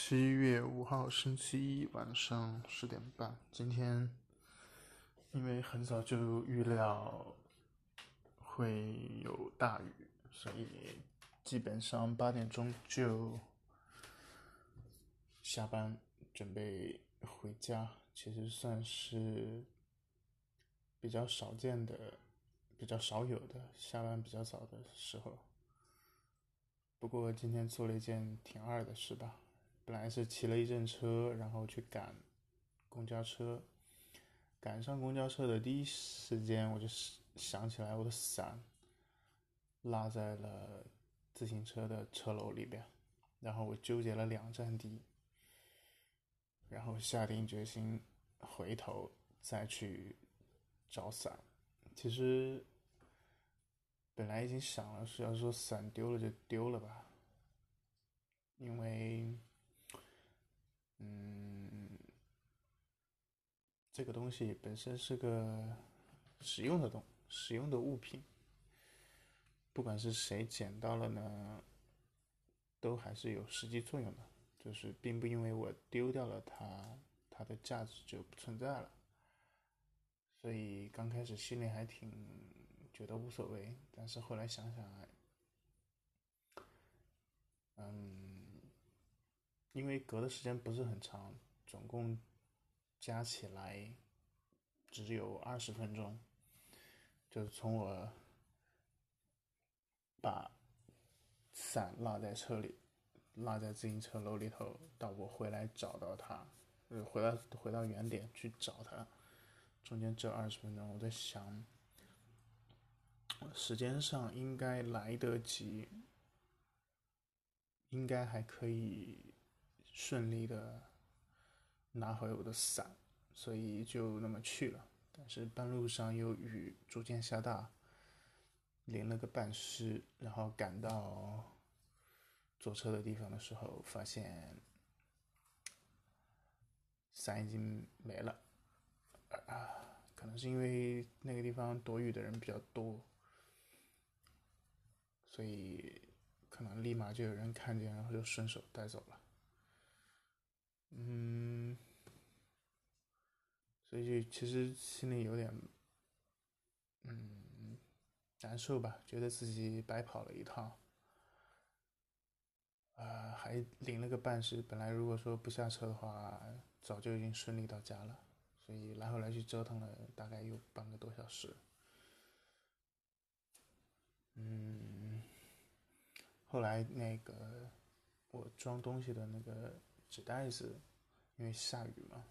七月五号星期一晚上十点半，今天因为很早就预料会有大雨，所以基本上八点钟就下班准备回家。其实算是比较少见的、比较少有的下班比较早的时候。不过今天做了一件挺二的事吧。本来是骑了一阵车，然后去赶公交车。赶上公交车的第一时间，我就想起来我的伞落在了自行车的车篓里边，然后我纠结了两站地，然后下定决心回头再去找伞。其实本来已经想了，是要说伞丢了就丢了吧，因为。嗯，这个东西本身是个实用的东，实用的物品。不管是谁捡到了呢，都还是有实际作用的。就是并不因为我丢掉了它，它的价值就不存在了。所以刚开始心里还挺觉得无所谓，但是后来想想，嗯。因为隔的时间不是很长，总共加起来只有二十分钟，就是从我把伞落在车里，落在自行车篓里头，到我回来找到它，呃，回来回到原点去找它，中间只有二十分钟。我在想，时间上应该来得及，应该还可以。顺利的拿回我的伞，所以就那么去了。但是半路上又雨逐渐下大，淋了个半湿。然后赶到坐车的地方的时候，发现伞已经没了。啊，可能是因为那个地方躲雨的人比较多，所以可能立马就有人看见，然后就顺手带走了。嗯，所以就其实心里有点，嗯，难受吧？觉得自己白跑了一趟，啊，还领了个半湿。本来如果说不下车的话，早就已经顺利到家了。所以来回来去折腾了大概有半个多小时。嗯，后来那个我装东西的那个。纸袋子，因为下雨嘛，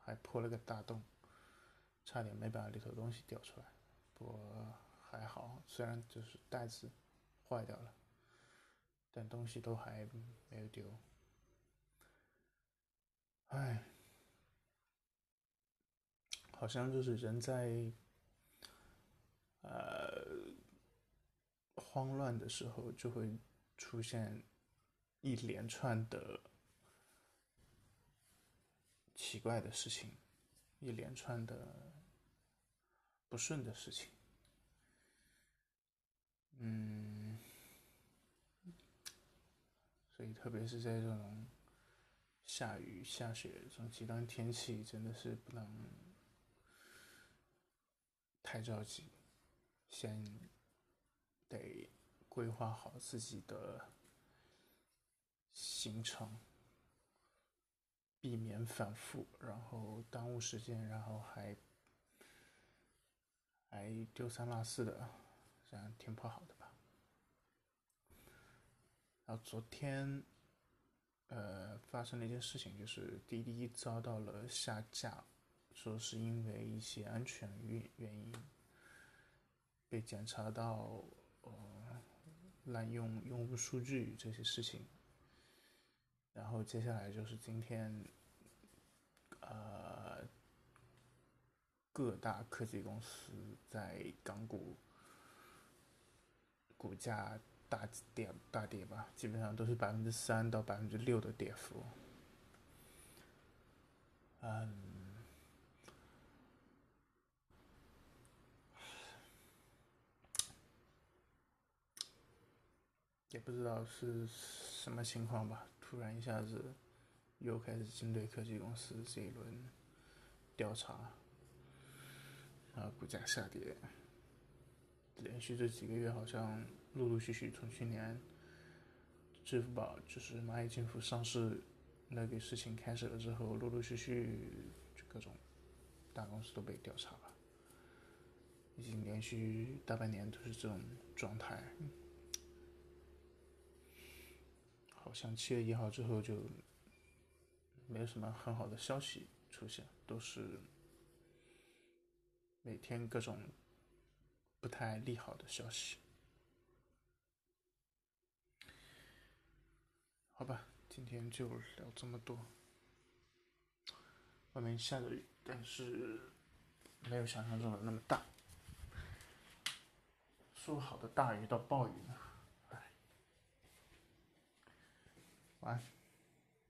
还破了个大洞，差点没把里头东西掉出来。不过还好，虽然就是袋子坏掉了，但东西都还没有丢。唉，好像就是人在呃慌乱的时候，就会出现一连串的。奇怪的事情，一连串的不顺的事情，嗯，所以特别是在这种下雨下雪这种极端天气，真的是不能太着急，先得规划好自己的行程。避免反复，然后耽误时间，然后还还丢三落四的，这样挺不好的吧？然后昨天，呃，发生了一件事情，就是滴滴遭到了下架，说是因为一些安全原原因，被检查到呃滥用用户数据这些事情。然后接下来就是今天，呃，各大科技公司在港股股价大跌大跌吧，基本上都是百分之三到百分之六的跌幅。嗯，也不知道是什么情况吧。突然一下子又开始针对科技公司这一轮调查，啊，股价下跌，连续这几个月好像陆陆续续从去年支付宝就是蚂蚁金服上市那个事情开始了之后，陆陆续续就各种大公司都被调查了，已经连续大半年都是这种状态，好像七月一号之后就。没有什么很好的消息出现，都是每天各种不太利好的消息。好吧，今天就聊这么多。外面下着雨，但是没有想象中的那么大。说好的大雨到暴雨呢？哎，晚安。